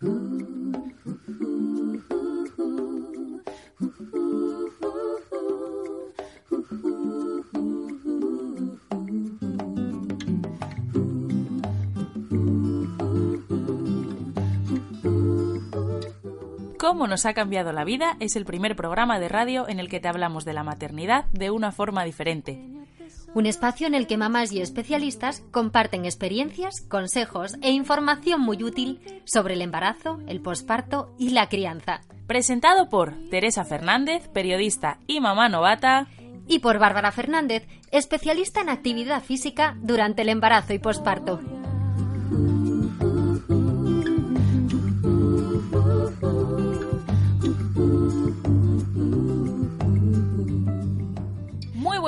Cómo nos ha cambiado la vida es el primer programa de radio en el que te hablamos de la maternidad de una forma diferente. Un espacio en el que mamás y especialistas comparten experiencias, consejos e información muy útil sobre el embarazo, el posparto y la crianza. Presentado por Teresa Fernández, periodista y mamá novata. Y por Bárbara Fernández, especialista en actividad física durante el embarazo y posparto.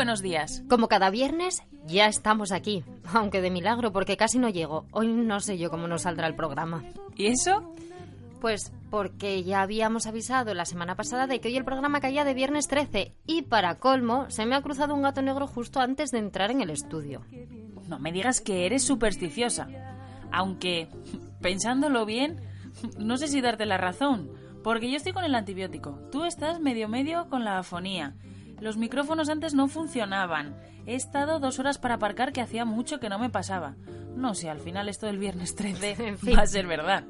Buenos días. Como cada viernes, ya estamos aquí. Aunque de milagro, porque casi no llego. Hoy no sé yo cómo nos saldrá el programa. ¿Y eso? Pues porque ya habíamos avisado la semana pasada de que hoy el programa caía de viernes 13 y para colmo se me ha cruzado un gato negro justo antes de entrar en el estudio. No me digas que eres supersticiosa. Aunque, pensándolo bien, no sé si darte la razón. Porque yo estoy con el antibiótico. Tú estás medio medio con la afonía. Los micrófonos antes no funcionaban. He estado dos horas para aparcar que hacía mucho que no me pasaba. No sé, al final esto del viernes 13 En fin. va a ser verdad.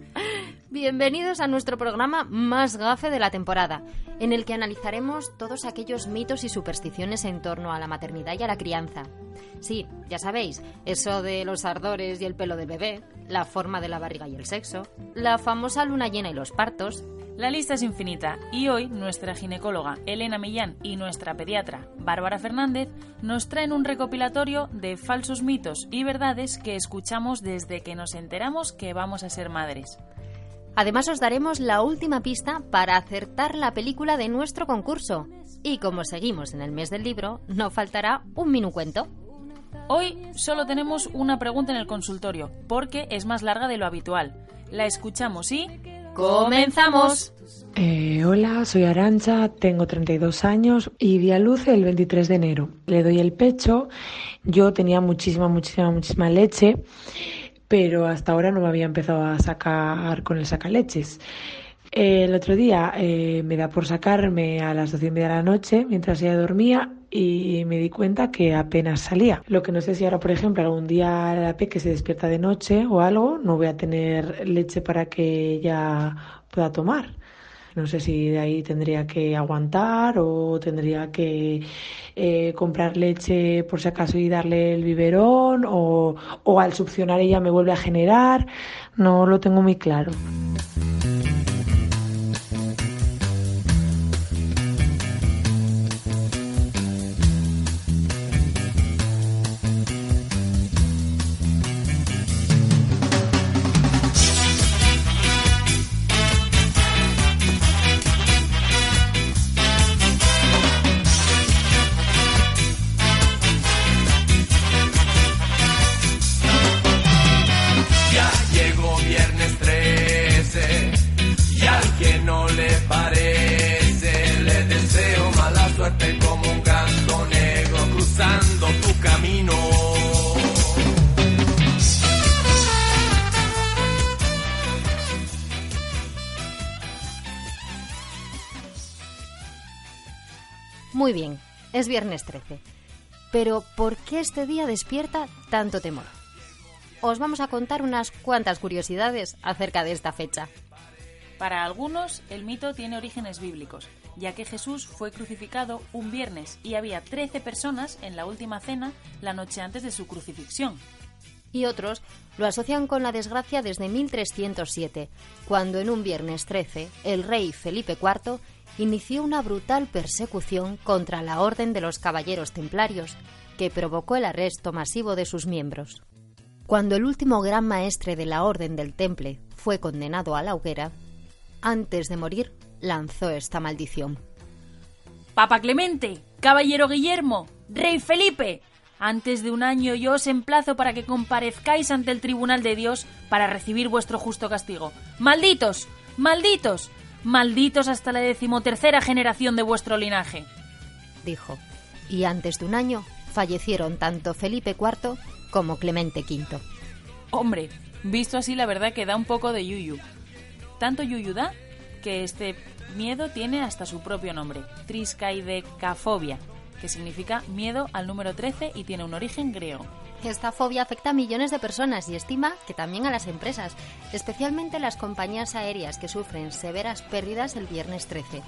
Bienvenidos a nuestro programa más gafe de la temporada, en el que analizaremos todos aquellos mitos y supersticiones en torno a la maternidad y a la crianza. Sí, ya sabéis, eso de los ardores y el pelo del bebé, la forma de la barriga y el sexo, la famosa luna llena y los partos, La lista es infinita y hoy nuestra ginecóloga Elena Millán y nuestra pediatra Bárbara Fernández nos traen un recopilatorio de falsos mitos y verdades que escuchamos desde que nos enteramos que vamos a ser madres. Además os daremos la última pista para acertar la película de nuestro concurso. Y como seguimos en el mes del libro, no faltará un minucuento. Hoy solo tenemos una pregunta en el consultorio porque es más larga de lo habitual. La escuchamos y... ¡Comenzamos! Eh, hola, soy Arancha, tengo 32 años y di a luz el 23 de enero. Le doy el pecho, yo tenía muchísima, muchísima, muchísima leche, pero hasta ahora no me había empezado a sacar con el sacaleches. Eh, el otro día eh, me da por sacarme a las doce y media de la noche mientras ella dormía y me di cuenta que apenas salía. Lo que no sé si ahora, por ejemplo, algún día la peque se despierta de noche o algo, no voy a tener leche para que ella pueda tomar. No sé si de ahí tendría que aguantar o tendría que eh, comprar leche por si acaso y darle el biberón o, o al succionar ella me vuelve a generar. No lo tengo muy claro. Muy bien, es viernes 13. Pero ¿por qué este día despierta tanto temor? Os vamos a contar unas cuantas curiosidades acerca de esta fecha. Para algunos, el mito tiene orígenes bíblicos, ya que Jesús fue crucificado un viernes y había 13 personas en la última cena la noche antes de su crucifixión. Y otros lo asocian con la desgracia desde 1307, cuando en un viernes 13 el rey Felipe IV inició una brutal persecución contra la Orden de los Caballeros Templarios, que provocó el arresto masivo de sus miembros. Cuando el último gran maestre de la Orden del Temple fue condenado a la hoguera, antes de morir lanzó esta maldición. Papa Clemente, Caballero Guillermo, Rey Felipe, antes de un año yo os emplazo para que comparezcáis ante el tribunal de Dios para recibir vuestro justo castigo. ¡Malditos! ¡Malditos! ¡Malditos hasta la decimotercera generación de vuestro linaje! dijo, y antes de un año fallecieron tanto Felipe IV como Clemente V. Hombre, visto así la verdad que da un poco de yuyu. tanto yuyu da que este miedo tiene hasta su propio nombre, triskaidecafobia, que significa miedo al número 13 y tiene un origen griego. Esta fobia afecta a millones de personas y estima que también a las empresas, especialmente las compañías aéreas que sufren severas pérdidas el viernes 13.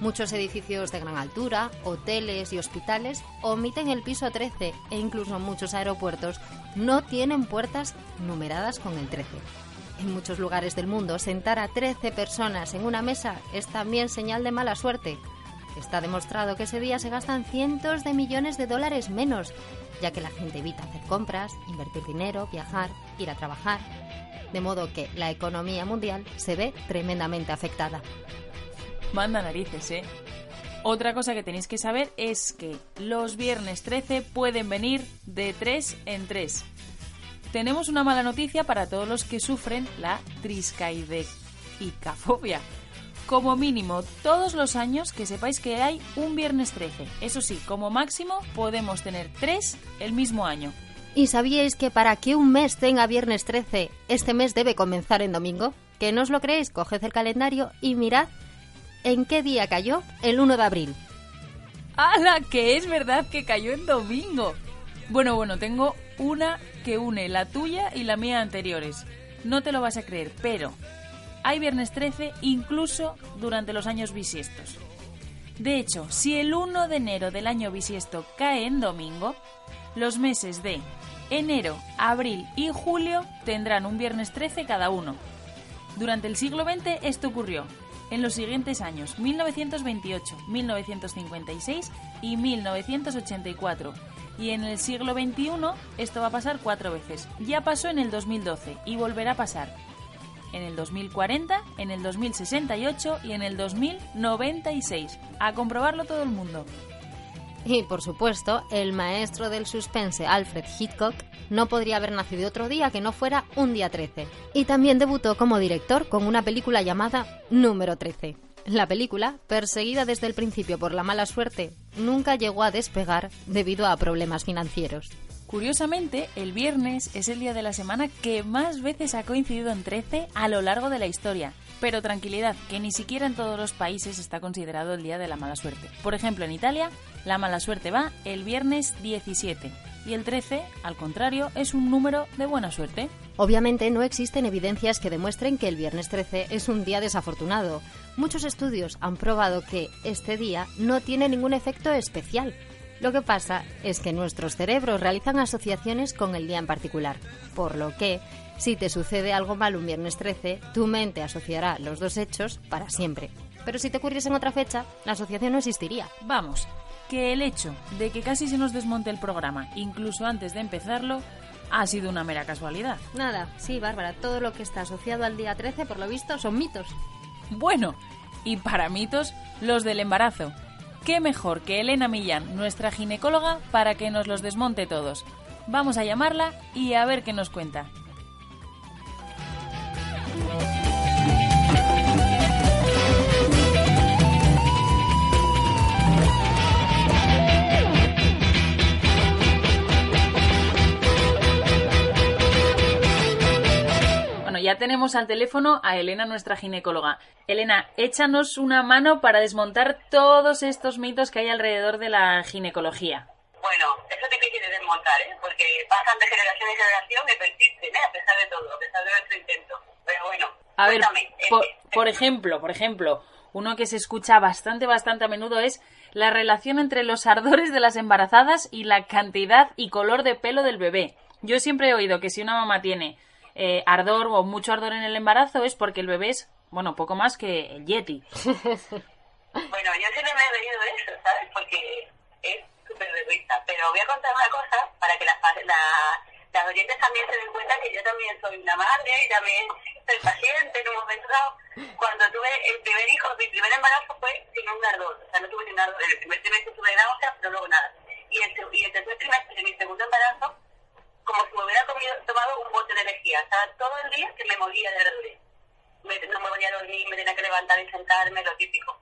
Muchos edificios de gran altura, hoteles y hospitales omiten el piso 13 e incluso muchos aeropuertos no tienen puertas numeradas con el 13. En muchos lugares del mundo, sentar a 13 personas en una mesa es también señal de mala suerte. Está demostrado que ese día se gastan cientos de millones de dólares menos, ya que la gente evita hacer compras, invertir dinero, viajar, ir a trabajar. De modo que la economía mundial se ve tremendamente afectada. Manda narices, ¿eh? Otra cosa que tenéis que saber es que los viernes 13 pueden venir de 3 en 3. Tenemos una mala noticia para todos los que sufren la triscaidecafobia. Como mínimo, todos los años que sepáis que hay un viernes 13. Eso sí, como máximo podemos tener 3 el mismo año. ¿Y sabíais que para que un mes tenga viernes 13, este mes debe comenzar en domingo? ¿Que no os lo creéis? Coged el calendario y mirad en qué día cayó el 1 de abril. ¡Hala! Que es verdad que cayó en domingo. Bueno, bueno, tengo una que une la tuya y la mía anteriores. No te lo vas a creer, pero hay viernes 13 incluso durante los años bisiestos. De hecho, si el 1 de enero del año bisiesto cae en domingo, los meses de enero, abril y julio tendrán un viernes 13 cada uno. Durante el siglo XX esto ocurrió en los siguientes años 1928, 1956 y 1984. Y en el siglo XXI esto va a pasar cuatro veces. Ya pasó en el 2012 y volverá a pasar en el 2040, en el 2068 y en el 2096. A comprobarlo todo el mundo. Y por supuesto, el maestro del suspense Alfred Hitchcock no podría haber nacido otro día que no fuera un día 13. Y también debutó como director con una película llamada Número 13. La película, perseguida desde el principio por la mala suerte, nunca llegó a despegar debido a problemas financieros. Curiosamente, el viernes es el día de la semana que más veces ha coincidido en 13 a lo largo de la historia. Pero tranquilidad, que ni siquiera en todos los países está considerado el día de la mala suerte. Por ejemplo, en Italia, la mala suerte va el viernes 17 y el 13, al contrario, es un número de buena suerte. Obviamente no existen evidencias que demuestren que el viernes 13 es un día desafortunado. Muchos estudios han probado que este día no tiene ningún efecto especial. Lo que pasa es que nuestros cerebros realizan asociaciones con el día en particular, por lo que, si te sucede algo mal un viernes 13, tu mente asociará los dos hechos para siempre. Pero si te ocurriese en otra fecha, la asociación no existiría. Vamos, que el hecho de que casi se nos desmonte el programa, incluso antes de empezarlo, ha sido una mera casualidad. Nada, sí, Bárbara, todo lo que está asociado al día 13, por lo visto, son mitos. Bueno, y para mitos, los del embarazo. ¿Qué mejor que Elena Millán, nuestra ginecóloga, para que nos los desmonte todos? Vamos a llamarla y a ver qué nos cuenta. Bueno, ya tenemos al teléfono a Elena, nuestra ginecóloga. Elena, échanos una mano para desmontar todos estos mitos que hay alrededor de la ginecología. Bueno, eso es difícil de desmontar, ¿eh? porque pasan de generación en generación y persisten, ¿eh? a pesar de todo, a pesar de nuestro intento. Pero bueno, A ver, cuéntame. por, eh, por ejemplo, por ejemplo, uno que se escucha bastante, bastante a menudo es la relación entre los ardores de las embarazadas y la cantidad y color de pelo del bebé. Yo siempre he oído que si una mamá tiene eh, ardor o mucho ardor en el embarazo es porque el bebé es, bueno, poco más que el yeti. Bueno, yo siempre me he reído de eso, ¿sabes? Porque es súper de risa. Pero voy a contar una cosa para que las, la- las oyentes también se den cuenta que yo también soy una madre y también soy paciente en un momento dado. Cuando tuve el primer hijo, mi primer embarazo fue sin un ardor. O sea, no tuve ni un ardor. El primer trimestre tuve náuseas, pero luego nada. Y el, y el tercer trimestre de mi segundo embarazo, como si me hubiera comido, tomado un bote de energía. Estaba todo el día que me moría de ardores. Me- no me podía dormir, me tenía que levantar y sentarme, lo típico.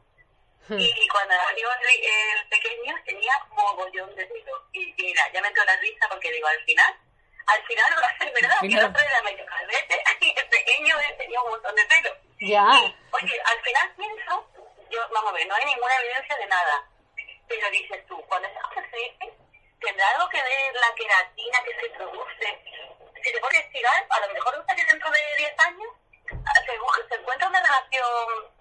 Y cuando nació el, pequeño tenía mogollón de pelo. Y mira, ya me entró la risa porque digo, al final, al final va a ser verdad, que el otro era medio calvete y el pequeño tenía un montón de pelo. Ya. Oye, al final pienso, yo, vamos a ver, no hay ninguna evidencia de nada. Pero dices tú, cuando esas cosas se dicen, ¿tendrá algo que ver la queratina que se produce? Si te pones a estirar, a lo mejor resulta que dentro de 10 años se, se encuentra una relación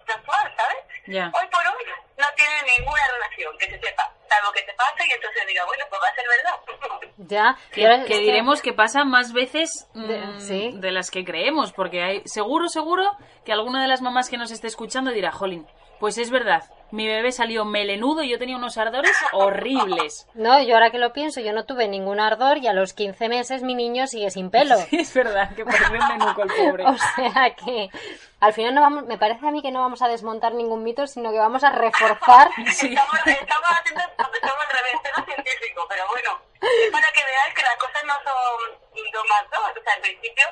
sexual, ¿sabes? Hoy por hoy no tiene ninguna relación, que se sepa. Salvo que se pase y entonces diga, bueno, pues va a ser verdad. Ya. Que, diremos que pasa más veces mm, De- sí. de las que creemos, porque hay seguro, seguro que alguna de las mamás que nos esté escuchando dirá, Jolín, pues es verdad, mi bebé salió melenudo y yo tenía unos ardores horribles. No, yo ahora que lo pienso, yo no tuve ningún ardor y a los 15 meses mi niño sigue sin pelo. es verdad, que parece un menuco el pobre. O sea que al final no vamos, me parece a mí que no vamos a desmontar ningún mito, sino que vamos a reforzar. Sí. Estamos, estamos haciendo estamos al revés, cero científico, pero bueno, es para que veáis que las cosas no son dos más dos. O sea, al principio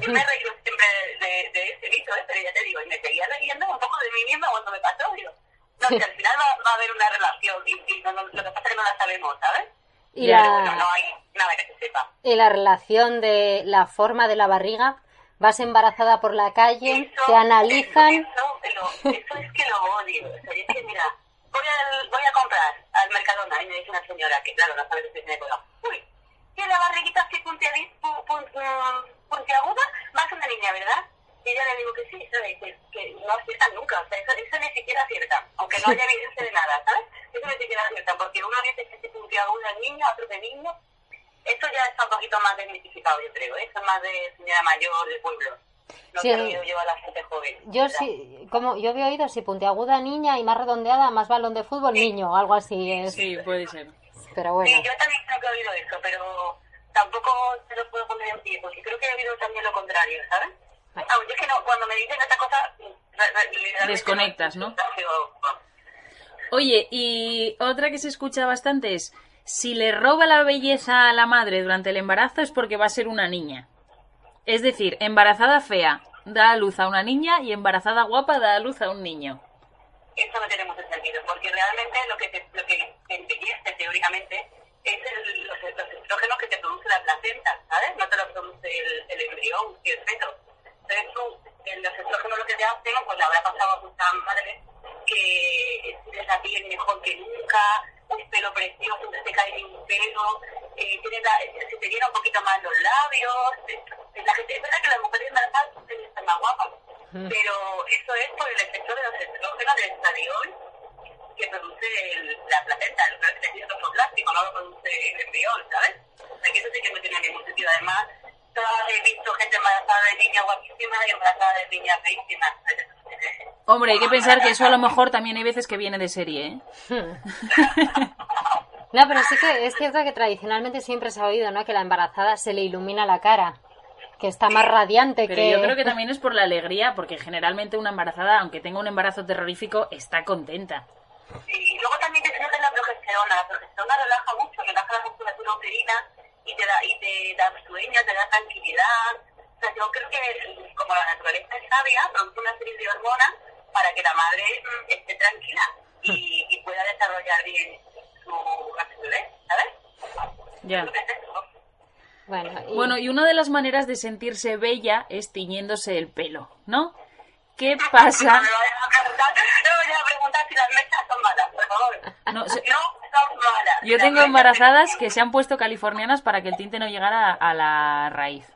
yo me reí siempre de, de, de ese mito, ¿eh? pero ya te digo, y me seguía riendo un poco de mí misma cuando me pasó. Digo, no, que al final va, va a haber una relación y, y no, no, lo que pasa es que no la sabemos, ¿sabes? Y Pero bueno, no la, hay nada que se sepa. y la relación de la forma de la barriga, vas embarazada por la calle, Eso- te analizan. Eso, eso, eso es que lo odio. O sea, es que mira, voy, al, voy a comprar al Mercadona y me dice una señora que, claro, no sabe que estoy ginecología. Uy, tiene la barriguita así puntiadi- pu- pun- mm, puntiaguda, ser una niña, ¿verdad? Y ella le digo que sí, que no acierta nunca. O sea, eso, eso ni siquiera acierta, aunque no haya evidencia de nada, ¿sabes? Eso ni siquiera acierta, porque uno dice que es puntiaguda el niño, otro de niño. Eso ya está un poquito más desmitificado, yo creo. ¿eh? Eso es más de señora mayor de pueblo. No Sí. oído yo a la gente joven. Yo ¿verdad? sí, como yo había oído, si puntiaguda niña y más redondeada, más balón de fútbol niño, algo así es. Sí, puede ser. Pero Sí, bueno, yo también creo que he oído eso, pero tampoco te lo puedo poner en pie, porque creo que he oído también lo contrario, ¿sabes? Aunque es que no, cuando me dicen esta cosa, Desconectas, ¿no? Oye, y otra que se escucha bastante es, si le roba la belleza a la madre durante el embarazo es porque va a ser una niña. Es decir, embarazada fea da a luz a una niña y embarazada guapa da a luz a un niño. Eso no tiene mucho sentido, porque realmente lo que te, lo que te embellece teóricamente es el- los, los estrógenos que te produce la placenta, ¿sabes? No te lo produce el, el embrión y el feto. Entonces tú, en los estrógenos lo que te hacen, pues le habrá pasado a muchas madres que tienes la piel mejor que nunca, un pelo precioso, no te cae ni un pelo, eh, tienes la, se te llena un poquito más los labios. eh, La gente, es verdad que las mujeres embarazadas suelen estar más guapas, pero eso es por el efecto de los estrógenos del estradiol que produce el- la placenta, el tejido plástico, no lo produce el embrión, ¿sabes? O sea que eso sí que no tiene ningún sentido. Además, todas he visto gente embarazada de niña guapísima y embarazada de niña feísima. Hombre, hay que pensar que eso a lo mejor también hay veces que viene de serie, ¿eh? no, pero sí que es cierto que tradicionalmente siempre se ha oído, ¿no? Que la embarazada se le ilumina la cara, que está más radiante Pero que. yo creo que también es por la alegría, porque generalmente una embarazada, aunque tenga un embarazo terrorífico, está contenta. Y luego también que se nota la progesterona. La progesterona relaja mucho, relaja la musculatura uterina y te da, y te da sueño, te da tranquilidad. O sea, yo creo que como la naturaleza es sabia, produce una serie de hormonas para que la madre mm, esté tranquila y, y pueda desarrollar bien su bebé, ¿sabes? Ya. Bueno, y- Bueno, y una de las maneras de sentirse bella es tiñéndose el pelo, ¿no? ¿Qué pasa? No me vayas a preguntar, no me vayas a preguntar si las mechas son malas, por favor. No, se- No son malas. Yo tengo embarazadas que se han puesto californianas para que el tinte no llegara a la raíz.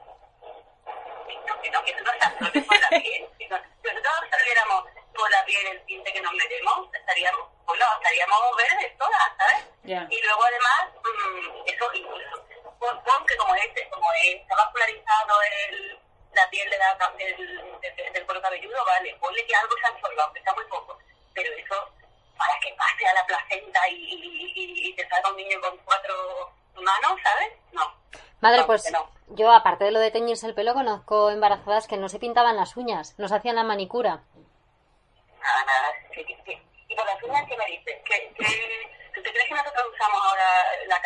No, que no, que eso no está solo por la piel. Si no- la piel el tinte que nos metemos, estaríamos, bueno, estaríamos verdes todas, ¿sabes? Ya. Y luego además, mm, eso incluso, pon, pon que como es, como es, está vascularizado el, la piel de la, del, del, del cuero cabelludo, vale, ponle que algo se absorba, aunque sea muy poco, pero eso, para que pase a la placenta y, y, y- y te salga un niño con cuatro manos, ¿sabes? No. Madre, pues no. yo, aparte de lo de teñirse el pelo, conozco embarazadas que no se pintaban las uñas, no se hacían la manicura. Nada, nada. Sí, sí, sí. Y por las uñas, ¿qué me dices? ¿Que, que, ¿Tú te crees que nosotros usamos ahora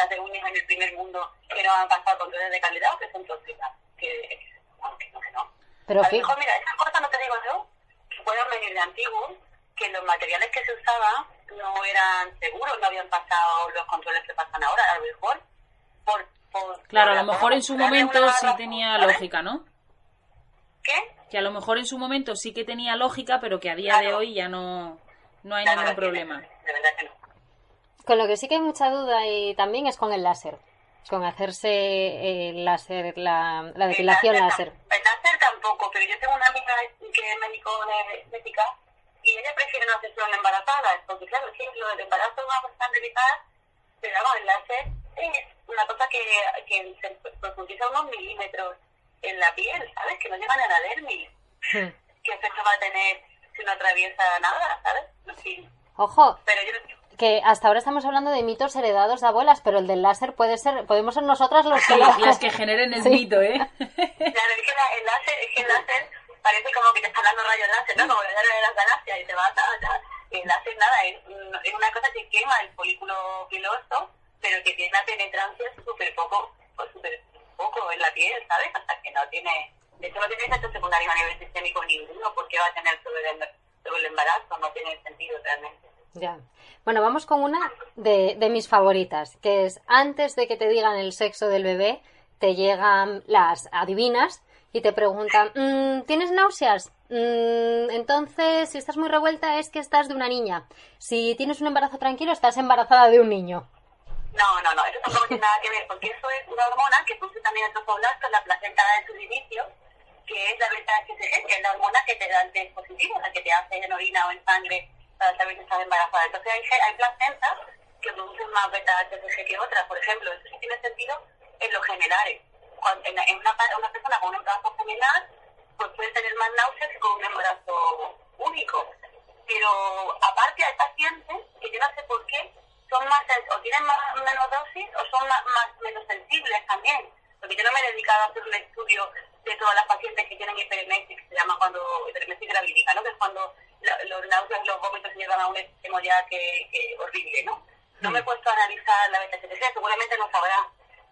de uñas en el primer mundo que no han pasado controles de calidad o que son tóxicas? Que, no, que no, que no. Pero a lo mejor, mira, esas cosas no te digo yo, que pueden venir de antiguos, que los materiales que se usaban no eran seguros, no habían pasado los controles que pasan ahora, a lo mejor. Por, por, Claro, a lo la mejor en su momento sí tenía lógica, ¿no? ¿Qué? Que a lo mejor en su momento sí que tenía lógica, pero que a día de hoy ya no, no hay Ya no ningún problema. De verdad que no. Con lo que sí que hay mucha duda y también es con el láser. Con hacerse el láser, la, la depilación el láser. El láser tampoco, pero yo tengo una amiga que es médico de estética y ella prefiere no hacerse una embarazada, porque claro, sí, lo del embarazo es una cosa tan delicada, pero vamos, el láser es una cosa que, que se profundiza unos milímetros en la piel, ¿sabes? Que no llegan a la dermis. Hmm. ¿Qué efecto va a tener si no atraviesa nada, ¿sabes? En fin, Ojo, pero yo que hasta ahora estamos hablando de mitos heredados de abuelas, pero el del láser puede ser, podemos ser nosotras los que Sí, lo- las que generen el Sí. mito, ¿eh? Claro, es que la- el láser, es que el láser parece como que te está dando rayos láser, ¿no? Como el láser de las galaxias y te vas a... a- El láser nada, es, un- es una cosa que quema el folículo piloso, pero que tiene una penetrancia súper poco, pues súper poco en la piel, ¿sabes? Hasta no tiene... De hecho no tiene efecto secundario a nivel sistémico ninguno, porque va a tener sobre el, sobre el embarazo, no tiene sentido realmente. Ya. Bueno, vamos con una de, de mis favoritas, que es antes de que te digan el sexo del bebé, te llegan las adivinas y te preguntan, "Mm, ¿tienes náuseas? Mm, entonces, si estás muy revuelta es que estás de una niña. Si tienes un embarazo tranquilo, estás embarazada de un niño. No, no, no, eso tampoco tiene nada que ver, porque eso es una hormona que produce también el trofoblast, la placenta de sus inicios, que es la beta HCG, que es la hormona que te da el test positivo, la que te hace en orina o en sangre para saber si estás embarazada. Entonces hay, hay placentas que producen más beta HCG que otras, por ejemplo, eso sí tiene sentido en los generales. Cuando, en, en una, una persona con un embarazo general, pues puede tener más náuseas que con un embarazo único. Pero aparte hay pacientes que yo no sé por qué son más o tienen más, menos dosis o son más, más menos sensibles también. Porque yo no me he dedicado a hacer un estudio de todas las pacientes que tienen hiperemesis, que se llama cuando hiperemesis gravídica, ¿no? Que es cuando los náuseas los vómitos se llevan a un extremo ya que, que horrible, ¿no? No me he puesto a analizar la beta seguramente no sabrá.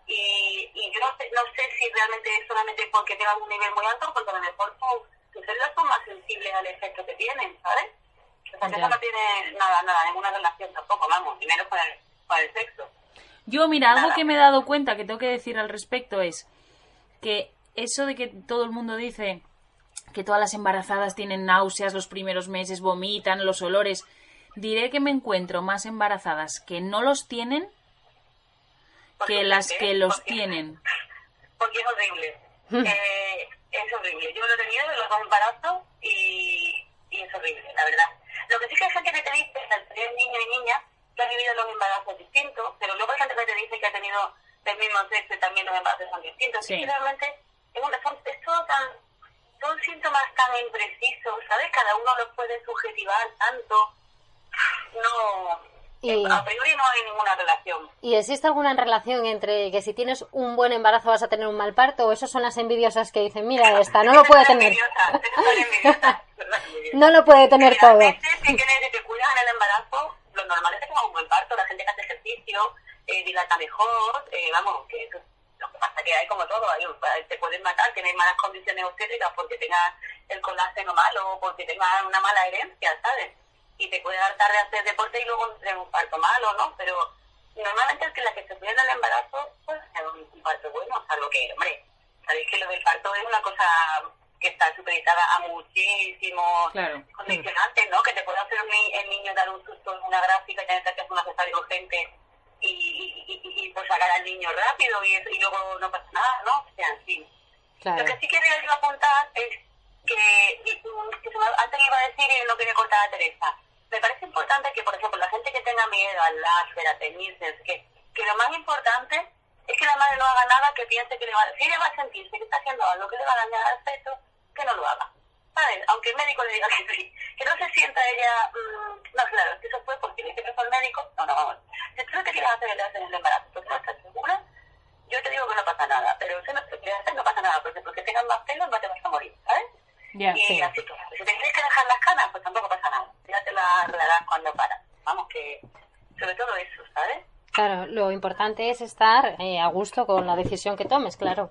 Y, y yo no sé, no sé si realmente es solamente porque tengan un nivel muy alto, porque a lo mejor tus células son más sensibles al efecto que tienen, ¿sabes? Ya. eso no tiene nada, nada, ninguna relación tampoco, vamos, primero con el, con el sexo. Yo, mira, algo Nada. que me he dado cuenta que tengo que decir al respecto es que eso de que todo el mundo dice que todas las embarazadas tienen náuseas los primeros meses, vomitan, los olores, diré que me encuentro más embarazadas que no los tienen Porque- que las que los porque- tienen. Porque es horrible. Eh, es horrible. Yo lo he tenido en los dos embarazos y, y es horrible, la verdad. Sí que hay gente que te dice, al tener niño y niña, que ha vivido los embarazos distintos, pero luego hay gente que te dice que ha tenido del mismo sexo y también los embarazos son distintos. Sí. Y realmente es, una- son- es todo tan, son síntomas tan imprecisos, ¿sabes? Cada uno los puede subjetivar tanto. No, Y- a priori no hay ninguna relación. ¿Y existe alguna relación entre que si tienes un buen embarazo vas a tener un mal parto o esos son las envidiosas que dicen, mira, esta no lo puede tener? No lo puede tener todo. Si tienes, si te cuidas en el embarazo, lo normal es que tengas un buen parto, la gente que hace ejercicio, eh, dilata mejor, eh, vamos, que eso, lo que pasa que hay como todo, hay, te pueden matar, tienes malas condiciones obstétricas porque tengas el colágeno malo o porque tengas una mala herencia, ¿sabes? Y te puede dar tarde a hacer deporte y luego tener un parto malo, ¿no? Pero normalmente el que la que se cuida en el embarazo tener un, parto bueno, salvo que, hombre, sabéis que lo del parto es una cosa que está supeditada a muchísimos Claro. condicionantes, ¿no? Que te puede hacer un ni- el niño dar un susto en una gráfica y tener que hacer una cesárea urgente y, y, y, y, pues sacar al niño rápido y, eso- y luego no pasa nada, ¿no? O sea, en fin. Claro. Lo que sí quería yo apuntar es que, que antes iba a decir y no quería cortar a Teresa. Me parece importante que, por ejemplo, la gente que tenga miedo al láser, a teñirse, que, que lo más importante es que la madre no haga nada que piense que le va Si ella va a sentirse que está haciendo algo que le va a dañar al feto, que no lo haga. ¿Sabes? Aunque el médico le diga que sí. Que no se sienta ella, mm, no, claro, que eso fue porque le que fue el médico. No, no, vamos. Si tú no te quieres hacer el láser en el embarazo, porque no estás segura, yo te digo que no pasa nada. Pero si no te quieres hacer, no pasa nada, porque porque tengas más pelos no te vas a morir, ¿sabes? Ya, y sí. así si te tienes que dejar las canas, pues tampoco cuando paras. Vamos, que sobre todo eso, ¿sabes? Claro, lo importante es estar eh, a gusto con la decisión que tomes, claro.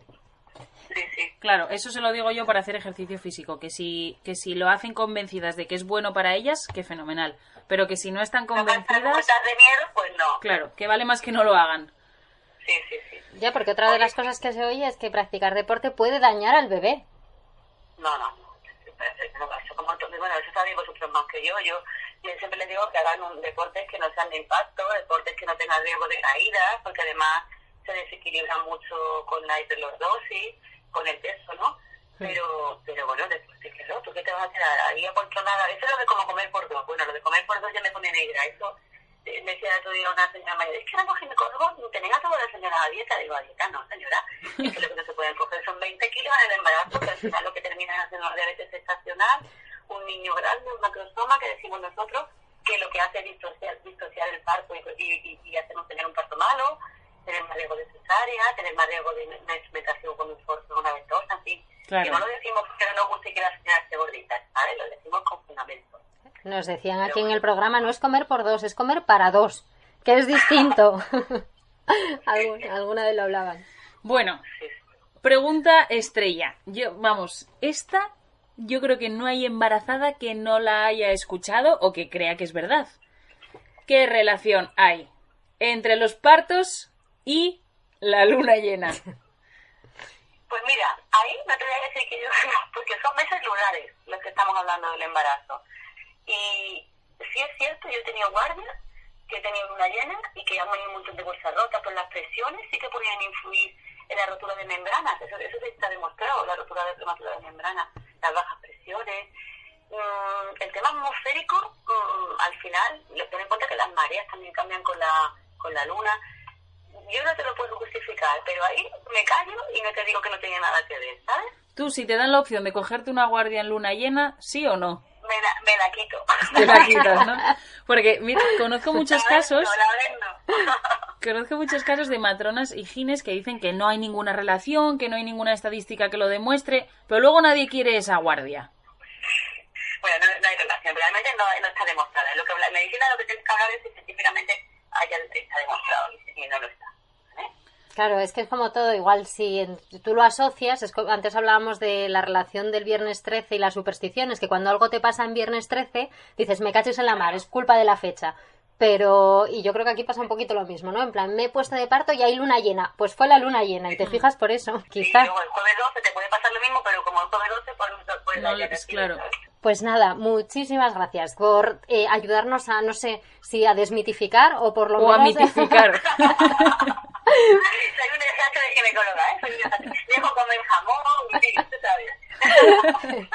Sí, sí. Claro, eso se lo digo yo para hacer ejercicio físico, que si, que si lo hacen convencidas de que es bueno para ellas, que fenomenal. Pero que si no están No convencidas, muertas de miedo, pues no. claro, que vale más que no lo hagan. Sí, sí, sí. Ya, porque otra de las cosas que se oye es que practicar deporte puede dañar al bebé. No, no, no. Eso, como, bueno, eso sabéis vosotros más que yo. Yo, yo siempre les digo que hagan un deportes que no sean de impacto, deportes que no tengan riesgo de caída, porque además se desequilibra mucho con la hiperlordosis, con el peso, ¿no? Pero, pero bueno, después de que ¿tú qué te vas a hacer ahí a controlar? Eso es lo de como comer por dos. Bueno, lo de comer por dos ya me pone negra. Eso eh, me decía otro día una señora mayor, es que la ginecólogo tenéis a toda la señora a dieta. Digo, a dieta no, señora. Es que lo que no se pueden coger son 20 kilos en el embarazo, que al final lo que termina es haciendo diabetes estacional, un niño grande, un macrosoma, que decimos nosotros, que lo que hace es distorsionar, distorsionar el parto y, y, y, hacernos tener un parto malo, tener más riesgo de cesárea, tener más riesgo de una instrumentación con un esfuerzo, una ventosa, en fin. Que no lo decimos porque no nos guste que la señora esté gordita, ¿sabes? Lo decimos con fundamento. Nos decían aquí en el programa, no es comer por dos, es comer para dos, que es distinto. alguna vez lo hablaban. Bueno, pregunta estrella. Yo, vamos, esta yo creo que no hay embarazada que no la haya escuchado o que crea que es verdad. ¿Qué relación hay entre los partos y la luna llena? Pues mira, ahí te voy a decir que yo, porque son meses lunares los que estamos hablando del embarazo. Y sí es cierto, yo he tenido guardias que he tenido luna llena y que han venido un montón de bolsas por las presiones, sí que podían influir en la rotura de membranas, eso, eso está demostrado, la rotura de prematura de membranas, las bajas presiones. Mm, el tema atmosférico, mm, al final, ten en cuenta que las mareas también cambian con la, con la luna yo no te lo puedo justificar, pero ahí me callo y no te digo que no tenía nada que ver, ¿sabes? Tú, si te dan la opción de cogerte una guardia en luna llena, ¿sí o no? Me la, me la quito. Te la quitas, ¿no? Porque, mira, conozco muchos casos... Conozco muchos casos de matronas y gines que dicen que no hay ninguna relación, que no hay ninguna estadística que lo demuestre, pero luego nadie quiere esa guardia. Bueno, no, hay relación, realmente no, no, está demostrada. Lo que la medicina lo que tienes que hablar es si científicamente haya, está demostrado y no lo está. Claro, es que es como todo, igual si tú lo asocias, es, antes hablábamos de la relación del viernes 13 y las supersticiones, que cuando algo te pasa en viernes 13, dices, me caches en la mar, es culpa de la fecha. Pero, y yo creo que aquí pasa un poquito lo mismo, ¿no? En plan, me he puesto de parto y hay luna llena. Pues fue la luna llena, y te fijas por eso, quizás. El jueves 12 te puede pasar lo mismo, pero como el jueves 12, pues, pues no, es claro. Pues nada, muchísimas gracias por eh, ayudarnos a, no sé, si a desmitificar o por lo menos... O a mitificar. soy un desastre de ginecóloga, ¿eh? Soy un desastre. Dejo comer jamón, sabes.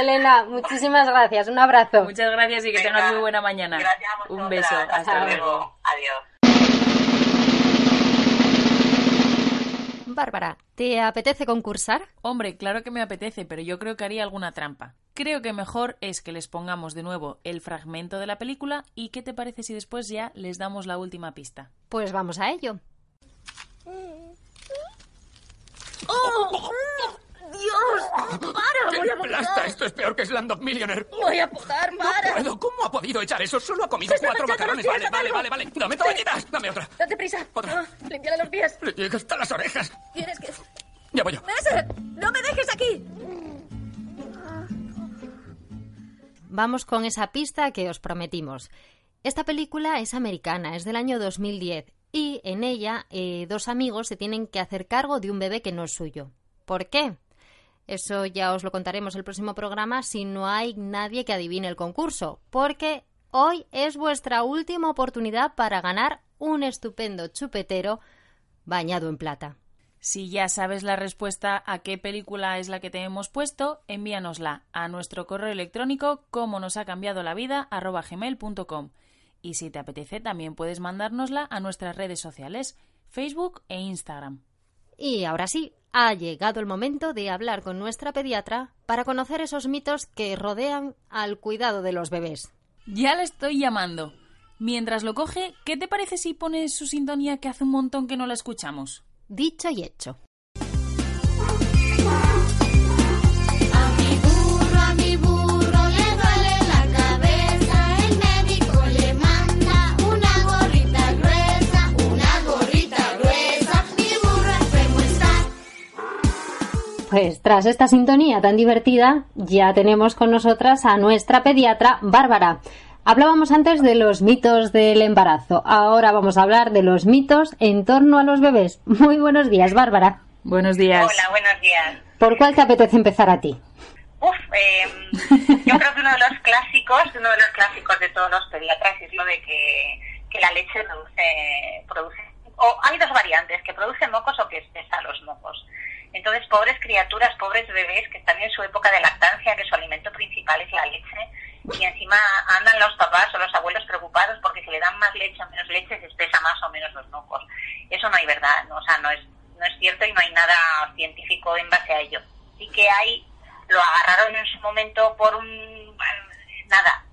Elena, muchísimas gracias. Un abrazo. Muchas gracias y que tengas muy buena mañana. Gracias a Un beso. Hasta, luego. Adiós. Bárbara, ¿te apetece concursar? Hombre, claro que me apetece, pero yo creo que haría alguna trampa. Creo que mejor es que les pongamos de nuevo el fragmento de la película y qué te parece si después ya les damos la última pista. Pues vamos a ello. ¡Oh! ¡Dios! ¡Para! ¡Voy a aplasta! Esto es peor que Slumdog Millionaire. ¡Voy a podar! ¡Para! No puedo. ¿Cómo ha podido echar eso? Solo ha comido cuatro macarrones. Vale, vale, vale, vale. Dame toallitas. Dame otra. Date prisa. Otra. Ah, límpiale los pies. Le llega hasta las orejas. Tienes que... Ya voy yo. ¡Ese! ¡No me dejes aquí! Vamos con esa pista que os prometimos. Esta película es americana, es del año 2010 y en ella eh, dos amigos se tienen que hacer cargo de un bebé que no es suyo. ¿Por qué? Eso ya os lo contaremos el próximo programa si no hay nadie que adivine el concurso, porque hoy es vuestra última oportunidad para ganar un estupendo chupetero bañado en plata. Si ya sabes la respuesta a qué película es la que te hemos puesto, envíanosla a nuestro correo electrónico como nos ha cambiado la vida gmail.com. Y si te apetece, también puedes mandárnosla a nuestras redes sociales, Facebook e Instagram. Y ahora sí, ha llegado el momento de hablar con nuestra pediatra para conocer esos mitos que rodean al cuidado de los bebés. Ya le estoy llamando. Mientras lo coge, ¿qué te parece si pones su sintonía que hace un montón que no la escuchamos? Dicho y hecho. Pues tras esta sintonía tan divertida, ya tenemos con nosotras a nuestra pediatra Bárbara. Hablábamos antes de los mitos del embarazo. Ahora vamos a hablar de los mitos en torno a los bebés. Muy buenos días, Bárbara. Buenos días. Hola, buenos días. ¿Por cuál te apetece empezar a ti? Uf, eh, yo creo que uno de los clásicos, uno de los clásicos de todos los pediatras es lo de que, que la leche produce, produce, o hay dos variantes, que produce mocos o que espesa los mocos. Entonces, pobres criaturas, pobres bebés que están en su época de lactancia, que su alimento principal es la leche, y encima andan los papás o los abuelos preocupados porque si le dan más leche o menos leche se espesa más o menos los mocos. Eso no hay verdad, ¿no? o sea, no es, no es cierto y no hay nada científico en base a ello. Sí que hay, lo agarraron en su momento por un, nada,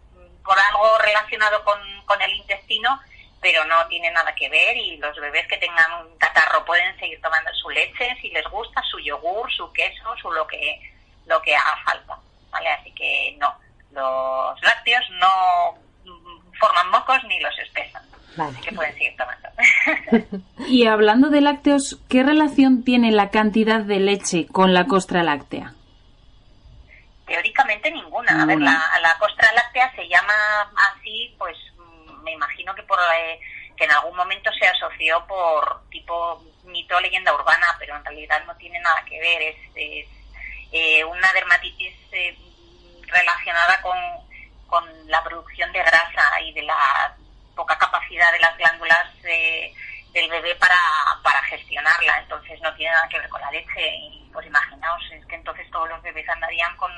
por algo relacionado con, con el intestino, pero no tiene nada que ver y los bebés que tengan un catarro pueden seguir tomando su leche si les gusta, su yogur, su queso, su lo que, lo que haga falta, ¿vale? Así que no los lácteos no forman mocos ni los espesan. Así que pueden seguir tomando. y hablando de lácteos, ¿qué relación tiene la cantidad de leche con la costra láctea? Teóricamente ninguna. A ver, la, la, costra láctea se llama así, pues mm, me imagino que por eh, que en algún momento se asoció por tipo mito leyenda urbana, pero en realidad no tiene nada que ver. Es, es eh, una dermatitis eh, relacionada con, con la producción de grasa y de la poca capacidad de las glándulas del bebé para, para gestionarla. Entonces no tiene nada que ver con la leche. Y pues imaginaos, es que entonces todos los bebés andarían con,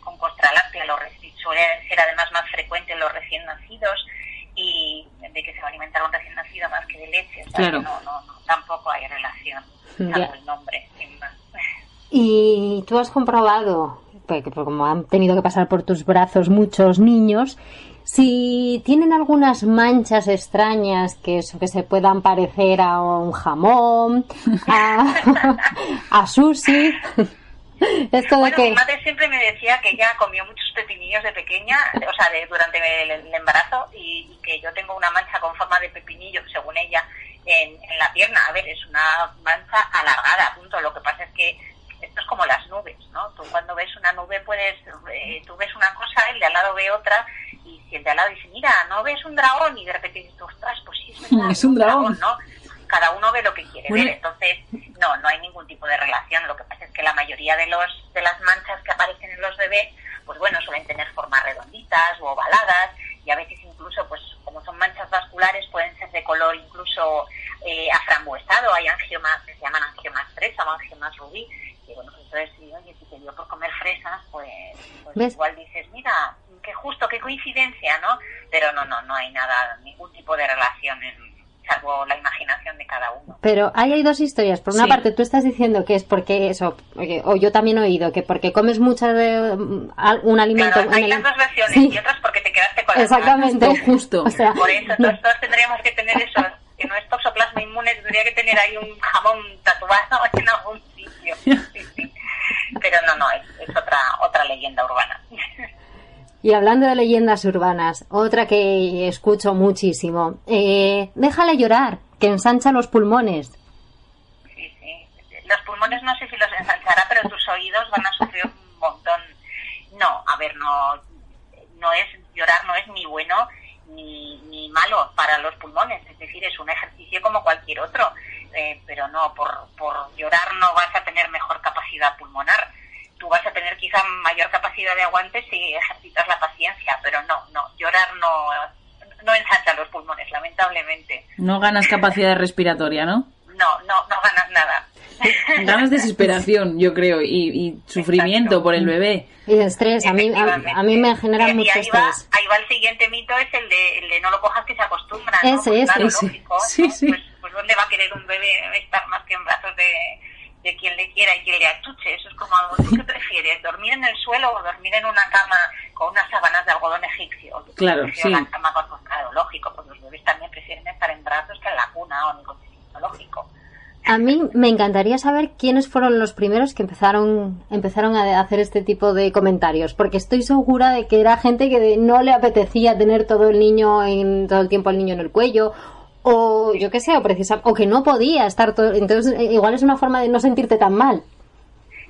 con costra láctea. Lo, suele ser además más frecuente en los recién nacidos y de que se va a alimentar un recién nacido más que de leche. O sea, que no, no, no, tampoco hay relación, salvo el nombre. Sin más. ¿Y tú has comprobado porque como han tenido que pasar por tus brazos muchos niños, si tienen algunas manchas extrañas que eso que se puedan parecer a un jamón, a, a sushi. Esto de bueno, que... mi madre siempre me decía que ella comió muchos pepinillos de pequeña, o sea, de, durante el, el embarazo, y, y, que yo tengo una mancha con forma de pepinillo, según ella, en, en la pierna. A ver, es una mancha alargada, punto. Lo que pasa es que esto es como las nubes, ¿no? Tú cuando ves una nube puedes, eh, tú ves una cosa, el de al lado ve otra, y si el de al lado dice, mira, no ves un dragón, y de repente dices, ostras, pues sí, es, verdad, es un dragón. ¿no? Cada uno ve lo que quiere bueno. ver, entonces, no, no hay ningún tipo de relación. Lo que pasa es que la mayoría de los de las manchas que aparecen en los bebés, pues bueno, suelen tener formas redonditas o ovaladas, y a veces incluso, pues como son manchas vasculares, pueden ser de color incluso eh, aframbuesado, hay angiomas que se llaman angiomas fresa o angiomas rubí, bueno, pues entonces, sí, oye, si te dio por comer fresas, pues, pues igual dices, mira, qué justo, qué coincidencia, ¿no? Pero no, no, no hay nada, ningún tipo de relación en, salvo la imaginación de cada uno. Pero ahí hay dos historias. Por una sí. parte, tú estás diciendo que es porque eso, o yo también he oído que porque comes mucho de un alimento. Claro, hay las dos versiones sí. y otras porque te quedaste con Exactamente. Justo, justo. O sea, Por eso, no. todos tendríamos que tener eso. Que no es toxoplasma inmune, tendría que tener ahí un jamón tatuado en algún sitio. Sí, sí. Pero no, no, es, es otra, otra leyenda urbana. Y hablando de leyendas urbanas, otra que escucho muchísimo. Eh, déjale llorar, que ensancha los pulmones. Sí, sí. Los pulmones no sé si los ensanchará, pero tus oídos van a sufrir un montón. No, a ver, no, no es llorar, no es ni bueno ni, ni malo para los pulmones. Es decir, es un ejercicio como cualquier otro. Eh, pero no, por, por llorar no vas a tener mejor capacidad pulmonar tú vas a tener quizá mayor capacidad de aguante si ejercitas la paciencia, pero no, no, llorar no, no ensancha los pulmones, lamentablemente. No ganas capacidad respiratoria, ¿no? No, no, no ganas nada. Ganas desesperación, yo creo, y, y sufrimiento Exacto. por el bebé. Y estrés, a mí, a, a mí me genera y, mucho y ahí va, ahí va el siguiente mito, es el de, el de no lo cojas que se acostumbra. ¿no? Ese, pues, ese, claro, ese. lógico, Sí, ¿no? sí. Pues, pues ¿dónde va a querer un bebé estar más que en brazos de, de quien le quiera y quien le achuche. Eso es como algo, ¿tú qué prefieres? ¿Dormir en el suelo o dormir en una cama con unas sábanas de algodón egipcio? Yo Claro, prefiero sí. la cama con, claro, lógico, pues los bebés también prefieren estar en brazos que en la cuna o en el cochecito, lógico. A mí me encantaría saber quiénes fueron los primeros que empezaron, empezaron a hacer este tipo de comentarios, porque estoy segura de que era gente que no le apetecía tener todo el niño en todo el tiempo el niño en el cuello o yo qué sé, o precisa, o que no podía estar todo, entonces eh, igual es una forma de no sentirte tan mal.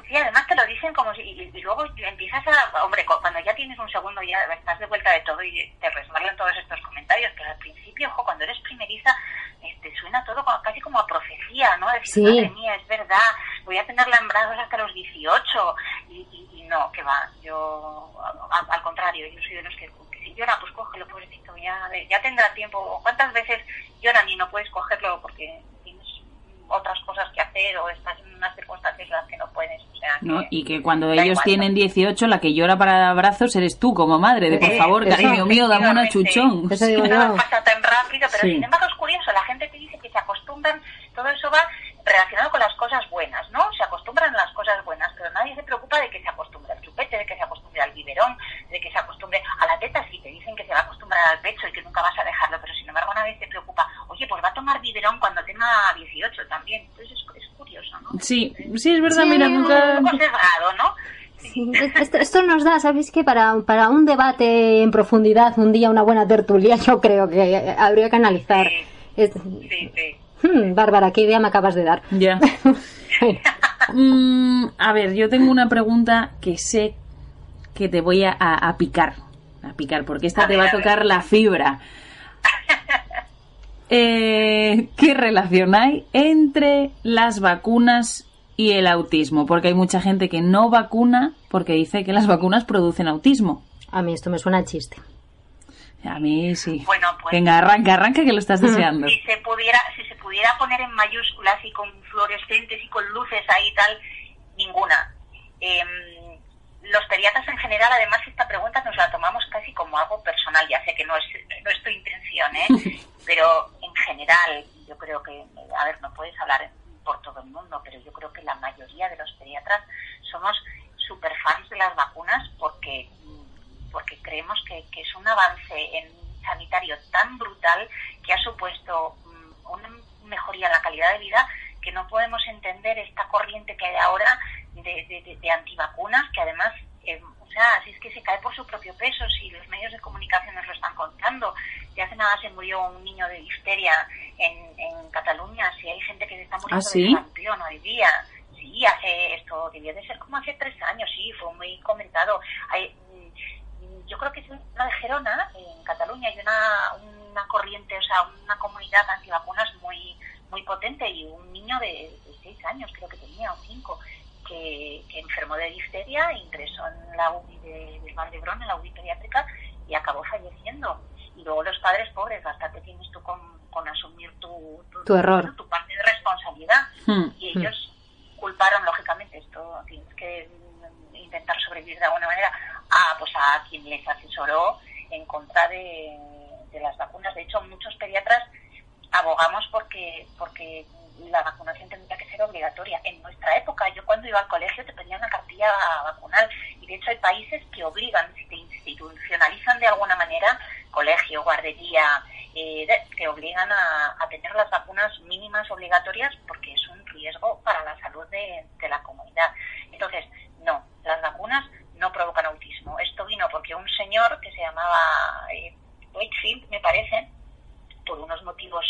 Sí, además te lo dicen como si, y, y luego empiezas a, hombre, cu- cuando ya tienes un segundo ya estás de vuelta de todo y te resbalan todos estos comentarios, pero al principio, ojo, cuando eres primeriza, este, suena todo como- casi como a profecía, ¿no? Decir, Sí. madre mía, es verdad, voy a tenerla en brazos hasta los 18 y, y- y no, que va, yo a- al contrario, yo soy de los que, que si llora, pues cógelo, pobrecito, ya, ya tendrá tiempo. ¿Cuántas veces lloran y no puedes cogerlo porque tienes otras cosas que hacer o estás en unas circunstancias en las que no puedes? O sea, que- ¿no? Y que cuando ellos igual, tienen 18, la que llora para abrazos eres tú como madre, de por Eh, favor, eso, cariño mío, dame una chuchón. Eso digo yo. pasa tan rápido, pero Sí. sin embargo es curioso, la gente te dice que se acostumbran, todo eso va relacionado con las cosas buenas, ¿no? Se acostumbran a las cosas buenas, pero nadie se preocupa de que se acostumbre al chupete, de que se acostumbre al biberón, de que se acostumbre a la teta, sí, te dicen que se va a acostumbrar al pecho y que nunca vas a dejarlo, pero sin embargo nadie se preocupa, oye, pues va a tomar biberón cuando tenga 18 también, entonces es, es curioso, ¿no? Sí, sí, es verdad, Sí, mira, Un poco sesgado, ¿no? Sí, Esto, esto nos da, ¿sabéis qué? Para, para un debate en profundidad, un día una buena tertulia, yo creo que habría que analizar. Sí. Es- Sí, sí. Hmm, Bárbara, qué idea me acabas de dar. Ya. Mm, a ver, yo tengo una pregunta que sé que te voy a, a- a picar. A picar, porque esta A te ver, va a tocar la fibra. Eh, ¿Qué relación hay entre las vacunas y el autismo? Porque hay mucha gente que no vacuna porque dice que las vacunas producen autismo. A mí esto me suena a chiste. A mí sí. Bueno, pues- Venga, arranca, arranca que lo estás deseando. si se pudiera si se pudiera poner en mayúsculas y con fluorescentes y con luces ahí y tal ninguna Em, los pediatras en general además esta pregunta nos la tomamos casi como algo personal ya sé que no es no es tu intención ¿eh? pero en general yo creo que a ver no puedes hablar por todo el mundo pero yo creo que la mayoría de los pediatras somos super fans de las vacunas porque porque creemos que, que es un avance en sanitario tan brutal que ha supuesto mm, una mejoría en la calidad de vida que no podemos entender esta corriente que hay ahora de, de- de- antivacunas que además eh, o sea si es que se cae por su propio peso si los medios de comunicación nos lo están contando. Si hace nada se murió un niño de difteria en, en Cataluña si hay gente que se está muriendo ¿Ah, sí? de sarampión hoy día. Sí hace esto debió de ser como hace tres años sí fue muy comentado. Hay, mm, yo creo que es una de Gerona, en Cataluña, hay una, una corriente, o sea, una comunidad antivacunas muy muy potente y un niño de, de seis años, creo que tenía, o cinco, que, que enfermó de difteria, ingresó en la UBI de, del Valdebrón, en la UBI pediátrica, y acabó falleciendo. Y luego los padres pobres, bastante tienes tú con, con asumir tu, Tu error. tu parte de responsabilidad. Hmm. Y ellos culparon, lógicamente, esto tienes que intentar sobrevivir de alguna manera, a, pues a quien les asesoró en contra de, de las vacunas. De hecho, muchos pediatras abogamos porque porque la vacunación tendría que ser obligatoria. En nuestra época, yo cuando iba al colegio te pedían una cartilla vacunal y de hecho hay países que obligan, si te institucionalizan de alguna manera, colegio, guardería, eh, te obligan a, tener las vacunas mínimas obligatorias porque es un riesgo para la salud de, de la comunidad. Entonces, no, las vacunas no provocan autismo. Esto vino porque un señor que se llamaba eh, Wakefield, me parece, por unos motivos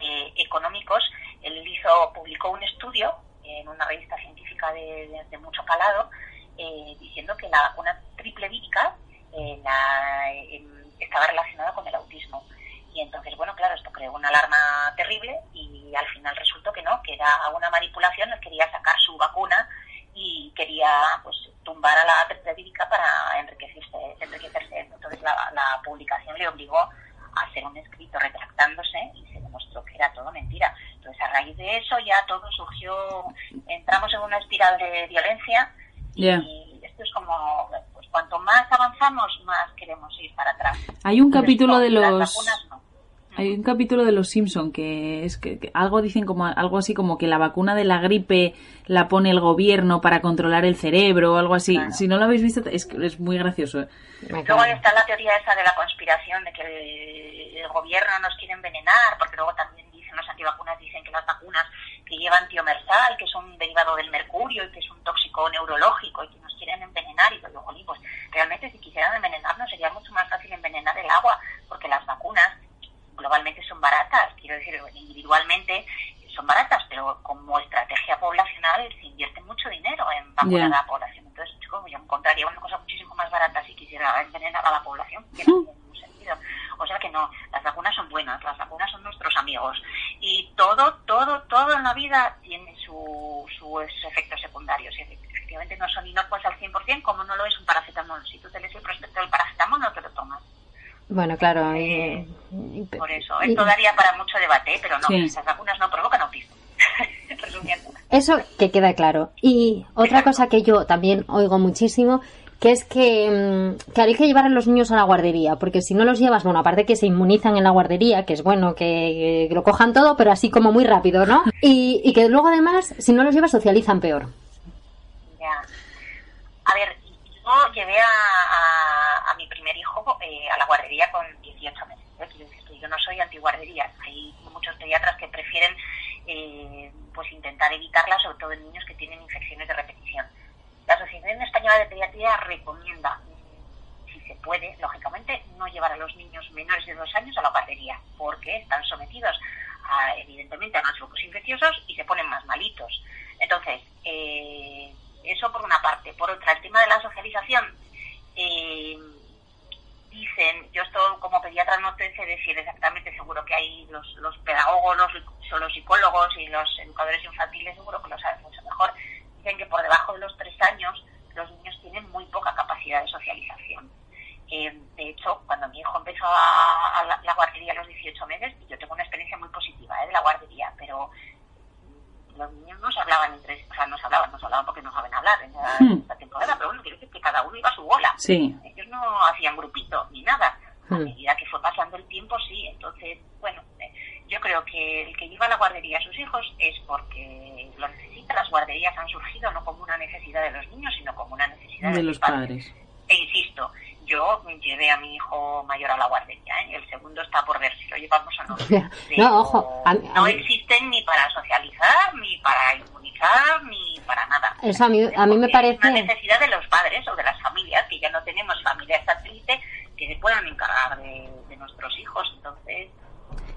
eh, económicos, él hizo, publicó un estudio en una revista científica de, mucho calado eh, diciendo que la vacuna triple vírica eh, la, eh, estaba relacionada con el autismo. Y entonces, bueno, claro, esto creó una alarma terrible y al final resultó que no, que era una manipulación, él quería sacar su vacuna y quería pues tumbar a la triple vírica para enriquecerse. enriquecerse. Entonces la, la publicación le obligó a hacer un escrito retractándose y se demostró que era todo mentira. Entonces a raíz de eso ya todo surgió, entramos en una espiral de Ya. y esto es como, pues cuanto más avanzamos, más queremos ir para atrás. Hay un Entonces, capítulo no, de los... vacunas no. Hay un capítulo de Los Simpson que es que, que algo dicen como algo así como que la vacuna de la gripe la pone el gobierno para controlar el cerebro o algo así. Claro. Si no lo habéis visto es, es muy gracioso. Luego está la teoría esa de la conspiración, de que el, el gobierno nos quiere envenenar, porque luego también dicen los antivacunas, dicen que las vacunas que llevan tiomersal, que es un derivado del mercurio y que es un tóxico neurológico y que nos quieren envenenar. Y yo digo, "Jolín, pues realmente si quisieran envenenarnos sería mucho más fácil envenenar el agua, porque las vacunas globalmente son baratas, quiero decir, individualmente son baratas, pero como estrategia poblacional se invierte mucho dinero en vacunar a la población. Entonces, yo encontraría una cosa muchísimo más barata si quisiera envenenar a la población, que no sea que no, las vacunas son buenas, las vacunas son nuestros amigos. Y todo, todo, todo en la vida tiene su, su sus efectos secundarios. Y efectivamente no son inocuos al 100%, como no lo es un paracetamol. Si tú te lees el prospecto del paracetamol, no te lo tomas. Bueno, claro. Eh, y- y- Por eso, y- esto daría para mucho debate, ¿eh? pero no, Sí. estas vacunas no provocan autismo. Resumiendo. Eso que queda claro. Y otra cosa que yo también oigo muchísimo, que es que, mm, que hay que llevar a los niños a la guardería, porque si no los llevas, bueno, aparte que se inmunizan en la guardería, que es bueno que, que lo cojan todo, pero así como muy rápido, ¿no? Y, y que luego además, si no los llevas, socializan peor. Ya. A ver, yo llevé a, a, a mi primer hijo eh, a la guardería con 18 meses. ¿eh? Quiero decir que yo no soy antiguardería. Hay muchos pediatras que prefieren eh, pues intentar evitarla, sobre todo en niños que tienen infecciones de repetición. La Asociación Española de Pediatría recomienda, si se puede, lógicamente, no llevar a los niños menores de dos años a la guardería, porque están sometidos a, evidentemente a más focos infecciosos y se ponen más malitos. Entonces, eh, eso por una parte. Por otra, el tema de la socialización. eh, dicen, yo esto como pediatra no te sé decir exactamente, seguro que hay los, pedagogos, los, los psicólogos y los educadores infantiles, seguro que lo saben mucho mejor. Dicen que por debajo de los tres años los niños tienen muy poca capacidad de socialización. Eh, de hecho, cuando mi hijo empezó a, a la, la guardería a los 18 meses, yo tengo una experiencia muy positiva ¿eh? de la guardería, pero los niños no se hablaban entre o sea, no se hablaban, no se hablaban porque no saben hablar en Hmm. esta temporada, pero bueno, quiero decir que cada uno iba a su bola. Sí. Ellos no hacían grupito ni nada. A Hmm. medida que fue pasando el tiempo, sí. Entonces, bueno, yo creo que el que lleva a la guardería a sus hijos es porque lo necesita. Las guarderías han surgido no como una necesidad de los niños, sino como una necesidad de, De los padres. E insisto, yo llevé a mi hijo mayor a la guardería, ¿eh? el segundo está por ver si lo llevamos o no. No, ojo, a a no existen ni para socializar, ni para inmunizar, ni para nada. Eso a mí- a mí me Porque es parece- una necesidad de los padres o de las familias, que ya no tenemos familia satélite, que se puedan encargar de, de nuestros hijos. Entonces,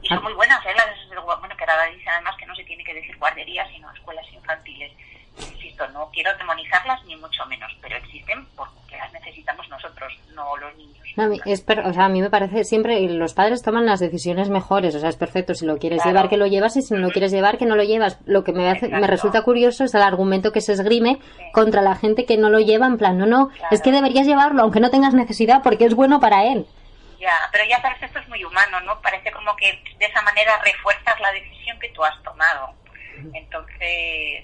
y son muy buenas, ¿eh? Las, bueno, que ahora dicen además que no se tiene que decir guarderías, sino escuelas infantiles. Insisto, no quiero demonizarlas ni mucho menos, pero existen porque las necesitamos nosotros, no los niños. No, a mí, es per- o sea, a mí me parece siempre los padres toman las decisiones mejores, o sea, es perfecto si lo quieres Claro. llevar que lo llevas y si no lo quieres llevar que no lo llevas. Lo que me hace, me resulta curioso es el argumento que se esgrime Sí. contra la gente que no lo lleva en plan, no, no, Claro. es que deberías llevarlo aunque no tengas necesidad porque es bueno para él. Ya, pero ya sabes, esto es muy humano, ¿no? Parece como que de esa manera refuerzas la decisión que tú has tomado. Entonces,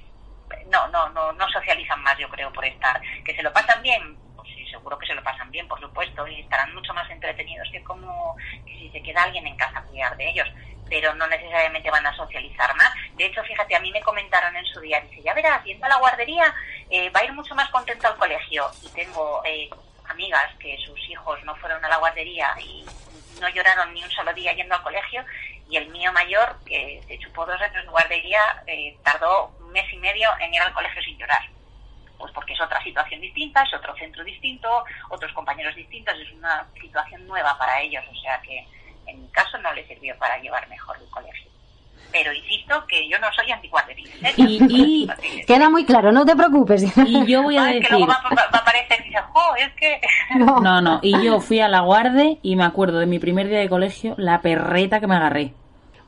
no, no, no, no socializan más, yo creo, por estar. Que se lo pasan bien, pues sí, seguro que se lo pasan bien, por supuesto, y estarán mucho más entretenidos que como que si se queda alguien en casa a cuidar de ellos. Pero no necesariamente van a socializar más. De hecho, fíjate, a mí me comentaron en su día, dice, ya verás, yendo a la guardería, eh, va a ir mucho más contento al colegio. Y tengo eh, amigas que sus hijos no fueron a la guardería y no lloraron ni un solo día yendo al colegio y el mío mayor, que se chupó dos años de guardería, eh, tardó un mes y medio en ir al colegio sin llorar. Pues porque es otra situación distinta, es otro centro distinto, otros compañeros distintos, es una situación nueva para ellos, o sea que en mi caso no les sirvió para llevar mejor el colegio. Pero insisto que yo no soy antiguardería. ¿eh? Y- y- Queda muy claro, no te preocupes. Y yo voy a es que decir... luego va, va- va a aparecer y dice, jo, es que... No. No, no, y yo fui a la guarde y me acuerdo de mi primer día de colegio, la perreta que me agarré.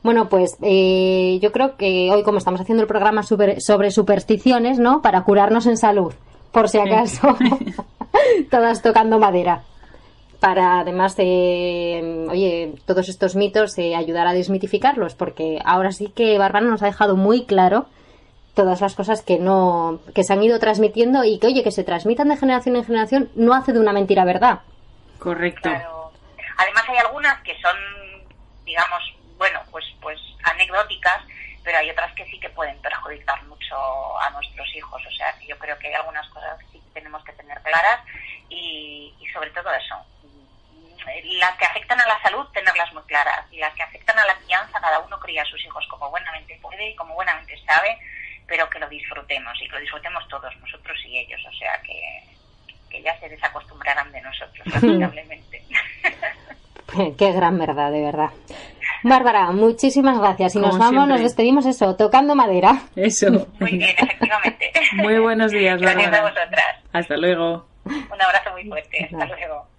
Bueno, pues eh, yo creo que hoy, como estamos haciendo el programa super- sobre supersticiones, ¿no? Para curarnos en salud, por si acaso, todas tocando madera. Para además de, oye, todos estos mitos, eh, ayudar a desmitificarlos, porque ahora sí que Bárbara nos ha dejado muy claro todas las cosas que no, que se han ido transmitiendo y que, oye, que se transmitan de generación en generación no hace de una mentira verdad. Correcto. Claro. Además hay algunas que son, digamos, bueno, pues pues anecdóticas, pero hay otras que sí que pueden perjudicar mucho a nuestros hijos. O sea, que yo creo que hay algunas cosas que sí que tenemos que tener claras y, y sobre todo eso. Las que afectan a la salud, tenerlas muy claras. Y las que afectan a la crianza, cada uno cría a sus hijos como buenamente puede y como buenamente sabe, pero que lo disfrutemos y que lo disfrutemos todos, nosotros y ellos. O sea, que, que ya se desacostumbrarán de nosotros, lamentablemente. Qué gran verdad, de verdad. Bárbara, muchísimas gracias. Y nos vamos, siempre. nos despedimos eso, tocando madera. Eso. Muy bien, efectivamente. Muy buenos días, Gracias a Bárbara. vosotras. Hasta luego. Un abrazo muy fuerte. Hasta luego.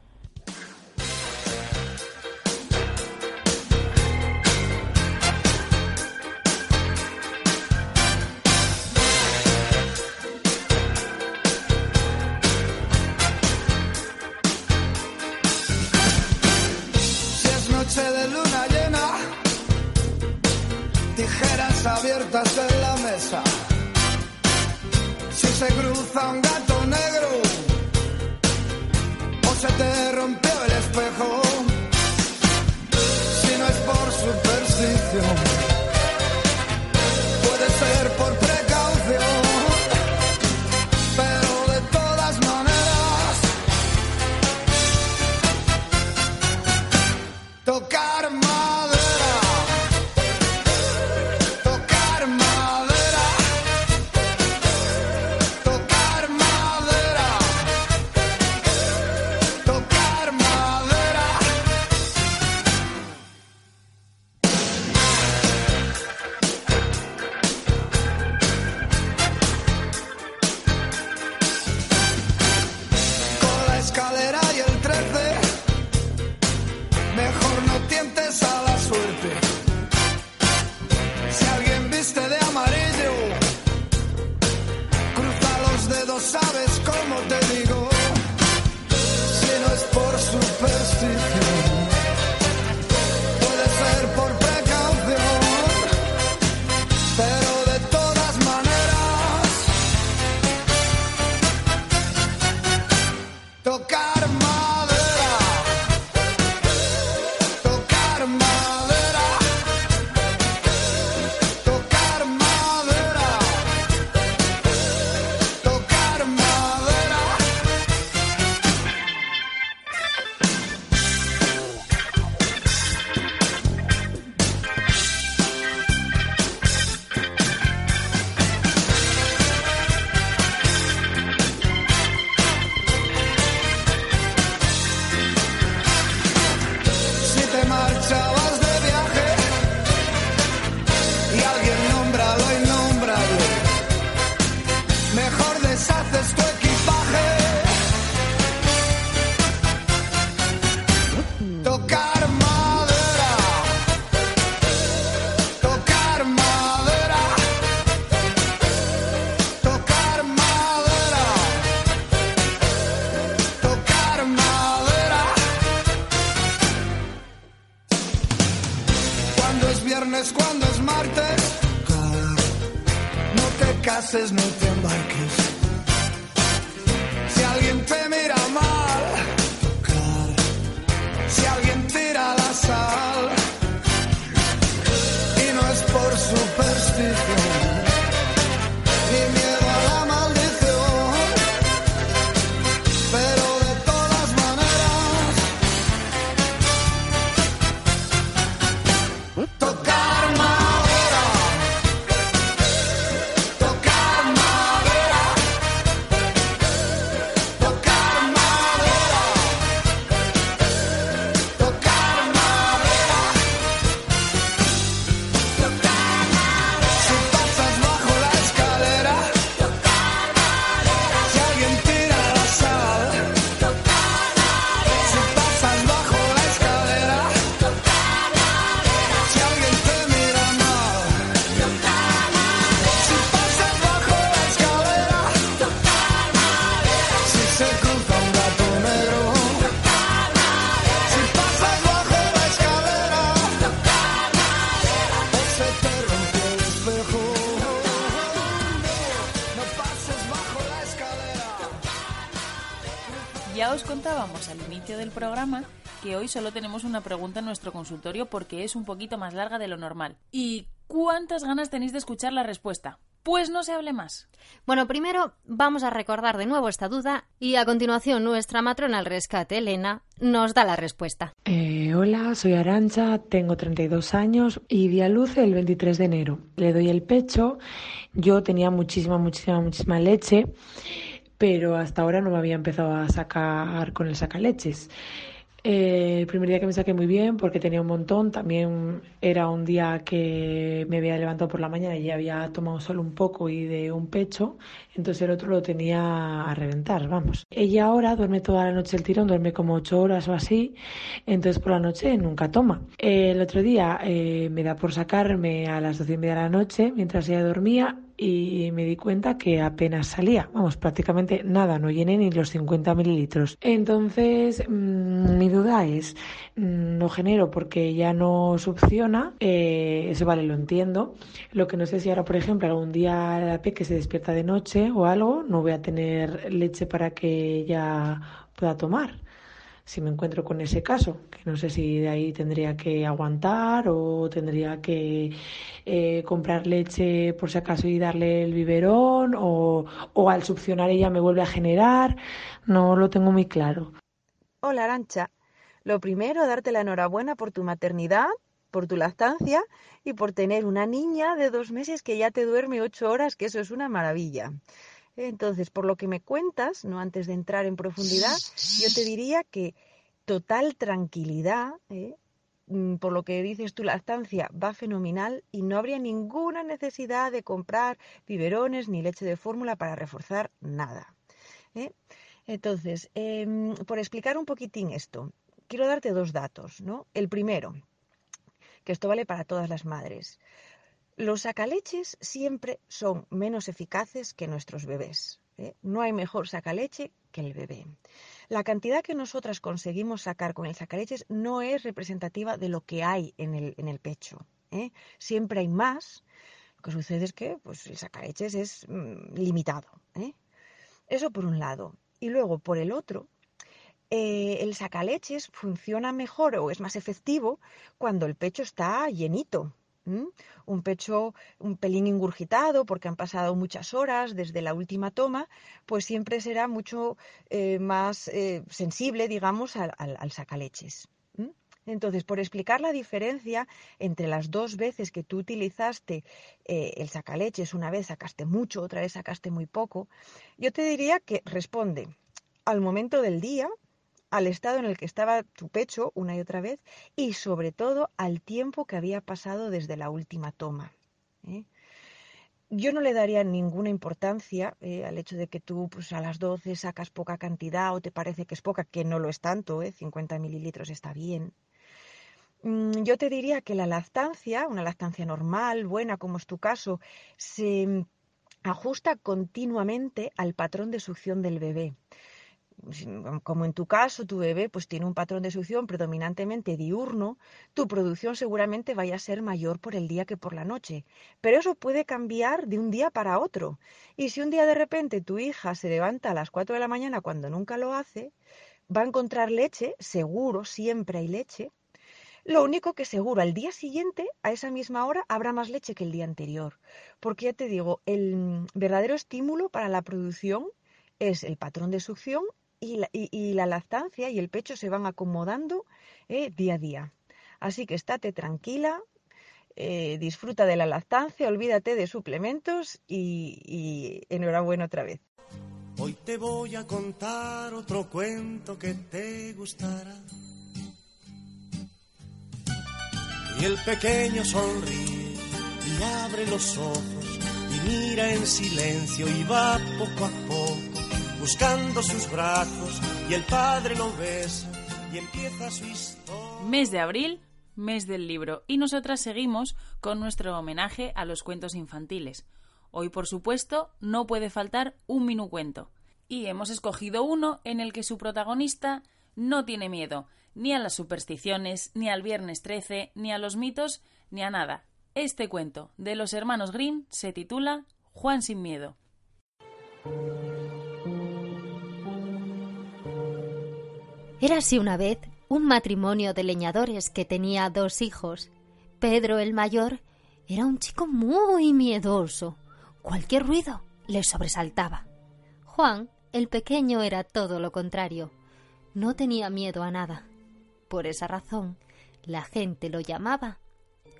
Abiertas en la mesa. Si se cruza un gato negro o se te rompió el espejo, te cases, no te que hoy solo tenemos una pregunta en nuestro consultorio porque es un poquito más larga de lo normal. ¿Y cuántas ganas tenéis de escuchar la respuesta? Pues no se hable más. Bueno, primero vamos a recordar de nuevo esta duda y a continuación nuestra matrona al rescate, Elena, nos da la respuesta. Eh, hola, soy Arancha, tengo 32 años y di a luz el 23 de enero. Le doy el pecho, yo tenía muchísima, muchísima, muchísima leche, pero hasta ahora no me había empezado a sacar con el sacaleches. Eh, el primer día que me saqué muy bien porque tenía un montón, también era un día que me había levantado por la mañana y había tomado solo un poco y de un pecho, entonces el otro lo tenía a reventar, vamos. Ella ahora duerme toda la noche el tirón, duerme como ocho horas o así, entonces por la noche nunca toma. El otro día eh, me da por sacarme a las doce y media de la noche mientras ella dormía y me di cuenta que apenas salía, vamos, prácticamente nada, no llené ni los 50 mililitros. Entonces, mmm, mi duda es, mmm, no genero porque ya no succiona, eh, eso vale, lo entiendo. Lo que no sé si ahora, por ejemplo, algún día la peque se despierta de noche o algo, no voy a tener leche para que ella pueda tomar si me encuentro con ese caso, que no sé si de ahí tendría que aguantar o tendría que eh, comprar leche por si acaso y darle el biberón o, o al succionar ella me vuelve a generar, no lo tengo muy claro. Hola Arancha, lo primero darte la enhorabuena por tu maternidad, por tu lactancia y por tener una niña de dos meses que ya te duerme ocho horas, que eso es una maravilla. Entonces, por lo que me cuentas, no antes de entrar en profundidad, yo te diría que total tranquilidad, ¿eh? Mm, por lo que dices tu lactancia va fenomenal y no habría ninguna necesidad de comprar biberones ni leche de fórmula para reforzar nada. ¿eh? Entonces, eh, por explicar un poquitín esto, quiero darte dos datos. ¿no? El primero, que esto vale para todas las madres. Los sacaleches siempre son menos eficaces que nuestros bebés. ¿eh? No hay mejor sacaleche que el bebé. La cantidad que nosotras conseguimos sacar con el sacaleches no es representativa de lo que hay en el, pecho. ¿eh? Siempre hay más. Lo que sucede es que pues, el sacaleches es mm, limitado. ¿eh? Eso por un lado. Y luego, por el otro, el sacaleches funciona mejor o es más efectivo cuando el pecho está llenito, Un pecho un pelín ingurgitado porque han pasado muchas horas desde la última toma, pues siempre será mucho eh, más eh, sensible, digamos, al, al, al sacaleches. Entonces, por explicar la diferencia entre las dos veces que tú utilizaste eh, el sacaleches, una vez sacaste mucho, otra vez sacaste muy poco, yo te diría que responde al momento del día, al estado en el que estaba tu pecho una y otra vez y sobre todo al tiempo que había pasado desde la última toma. ¿eh? Yo no le daría ninguna importancia eh, al hecho de que tú pues, a las 12 sacas poca cantidad o te parece que es poca, que no lo es tanto, ¿eh? 50 mililitros está bien. Mm, yo te diría que la lactancia, una lactancia normal, buena como es tu caso, se ajusta continuamente al patrón de succión del bebé como en tu caso, tu bebé pues tiene un patrón de succión predominantemente diurno, tu producción seguramente vaya a ser mayor por el día que por la noche. Pero eso puede cambiar de un día para otro. Y si un día de repente tu hija se levanta a las 4 de la mañana cuando nunca lo hace, va a encontrar leche, seguro, siempre hay leche. Lo único que seguro, al día siguiente, a esa misma hora, habrá más leche que el día anterior. Porque ya te digo, el verdadero estímulo para la producción es el patrón de succión y la, y, y la lactancia y el pecho se van acomodando eh, día a día. Así que estate tranquila, eh, disfruta de la lactancia, olvídate de suplementos y, y enhorabuena otra vez. Hoy te voy a contar otro cuento que te gustará. Y el pequeño sonríe y abre los ojos y mira en silencio y va poco a poco buscando sus brazos y el padre lo besa y empieza su historia. Mes de abril, mes del libro, y nosotras seguimos con nuestro homenaje a los cuentos infantiles. Hoy, por supuesto, no puede faltar un minucuento. Y hemos escogido uno en el que su protagonista no tiene miedo ni a las supersticiones, ni al viernes 13, ni a los mitos, ni a nada. Este cuento de los hermanos Grimm se titula Juan sin miedo. Érase una vez un matrimonio de leñadores que tenía dos hijos. Pedro el mayor era un chico muy miedoso. Cualquier ruido le sobresaltaba. Juan, el pequeño, era todo lo contrario. No tenía miedo a nada. Por esa razón, la gente lo llamaba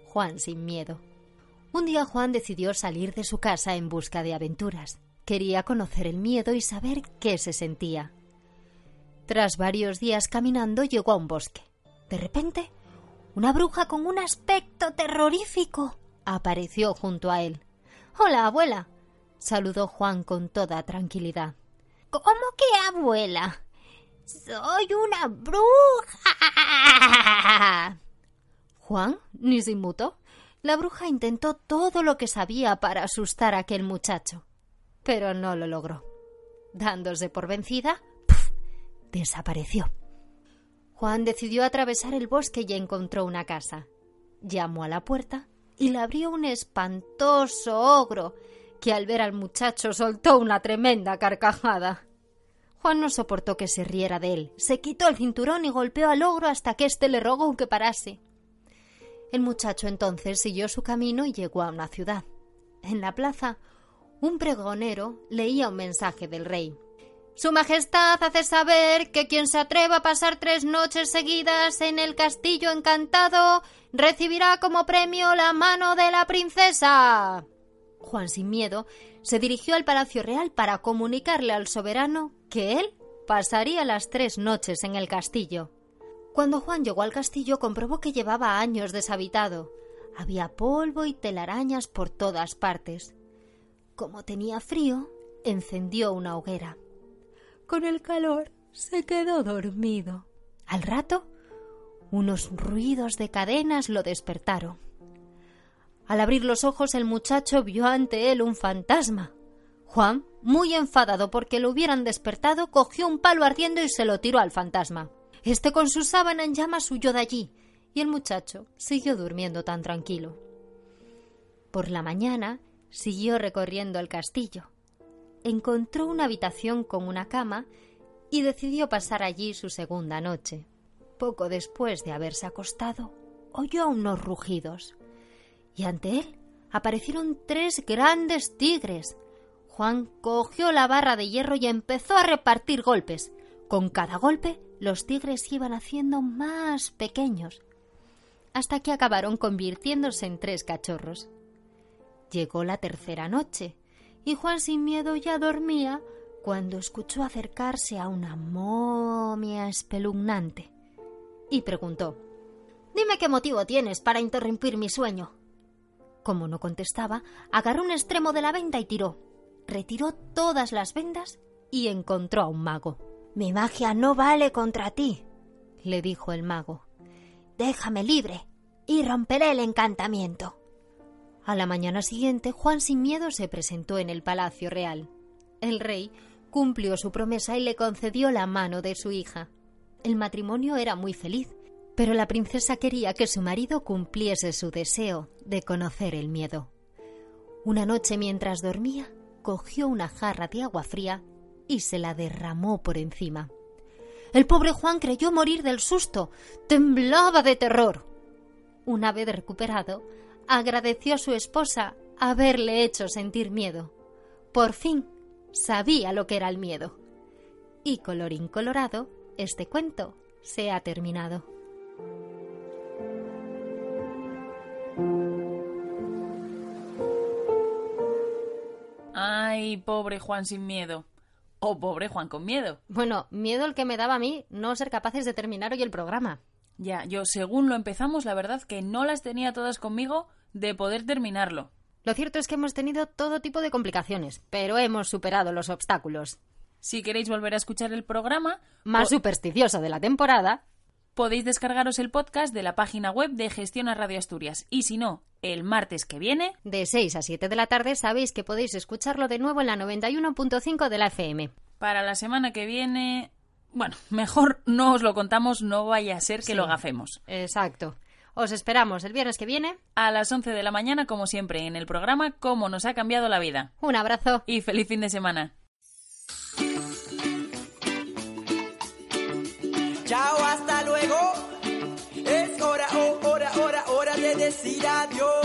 Juan sin miedo. Un día Juan decidió salir de su casa en busca de aventuras. Quería conocer el miedo y saber qué se sentía. Tras varios días caminando llegó a un bosque. De repente, una bruja con un aspecto terrorífico apareció junto a él. Hola, abuela, saludó Juan con toda tranquilidad. ¿Cómo que abuela? Soy una bruja. Juan ni se inmutó. La bruja intentó todo lo que sabía para asustar a aquel muchacho, pero no lo logró. Dándose por vencida. Desapareció. Juan decidió atravesar el bosque y encontró una casa. Llamó a la puerta y la abrió un espantoso ogro que al ver al muchacho soltó una tremenda carcajada. Juan no soportó que se riera de él. Se quitó el cinturón y golpeó al ogro hasta que éste le rogó que parase. El muchacho entonces siguió su camino y llegó a una ciudad. En la plaza, un pregonero leía un mensaje del rey. Su Majestad hace saber que quien se atreva a pasar tres noches seguidas en el castillo encantado recibirá como premio la mano de la princesa. Juan, sin miedo, se dirigió al Palacio Real para comunicarle al soberano que él pasaría las tres noches en el castillo. Cuando Juan llegó al castillo comprobó que llevaba años deshabitado. Había polvo y telarañas por todas partes. Como tenía frío, encendió una hoguera. Con el calor se quedó dormido. Al rato, unos ruidos de cadenas lo despertaron. Al abrir los ojos el muchacho vio ante él un fantasma. Juan, muy enfadado porque lo hubieran despertado, cogió un palo ardiendo y se lo tiró al fantasma. Este con su sábana en llamas huyó de allí, y el muchacho siguió durmiendo tan tranquilo. Por la mañana siguió recorriendo el castillo. Encontró una habitación con una cama y decidió pasar allí su segunda noche. Poco después de haberse acostado, oyó unos rugidos y ante él aparecieron tres grandes tigres. Juan cogió la barra de hierro y empezó a repartir golpes. Con cada golpe los tigres iban haciendo más pequeños, hasta que acabaron convirtiéndose en tres cachorros. Llegó la tercera noche, y Juan sin miedo ya dormía cuando escuchó acercarse a una momia espeluznante y preguntó Dime qué motivo tienes para interrumpir mi sueño. Como no contestaba, agarró un extremo de la venda y tiró. Retiró todas las vendas y encontró a un mago. Mi magia no vale contra ti, le dijo el mago. Déjame libre y romperé el encantamiento. A la mañana siguiente, Juan sin miedo se presentó en el palacio real. El rey cumplió su promesa y le concedió la mano de su hija. El matrimonio era muy feliz, pero la princesa quería que su marido cumpliese su deseo de conocer el miedo. Una noche mientras dormía, cogió una jarra de agua fría y se la derramó por encima. El pobre Juan creyó morir del susto, temblaba de terror. Una vez recuperado, agradeció a su esposa haberle hecho sentir miedo. Por fin sabía lo que era el miedo. Y colorín colorado, este cuento se ha terminado. Ay, pobre Juan sin miedo. O pobre Juan con miedo. Bueno, miedo el que me daba a mí no ser capaces de terminar hoy el programa. Ya, yo según lo empezamos, la verdad que no las tenía todas conmigo de poder terminarlo. Lo cierto es que hemos tenido todo tipo de complicaciones, pero hemos superado los obstáculos. Si queréis volver a escuchar el programa, Más supersticioso de la temporada, podéis descargaros el podcast de la página web de Gestiona Radio Asturias. Y si no, el martes que viene, de 6 a 7 de la tarde, sabéis que podéis escucharlo de nuevo en la 91.5 de la FM. para la semana que viene... Bueno, mejor no os lo contamos, no vaya a ser que Sí. lo gafemos. Exacto. Os esperamos el viernes que viene. A las 11 de la mañana, como siempre, en el programa Cómo nos ha cambiado la vida. Un abrazo. Y feliz fin de semana. Chao, hasta luego. Es hora, oh, hora, hora, hora de decir adiós.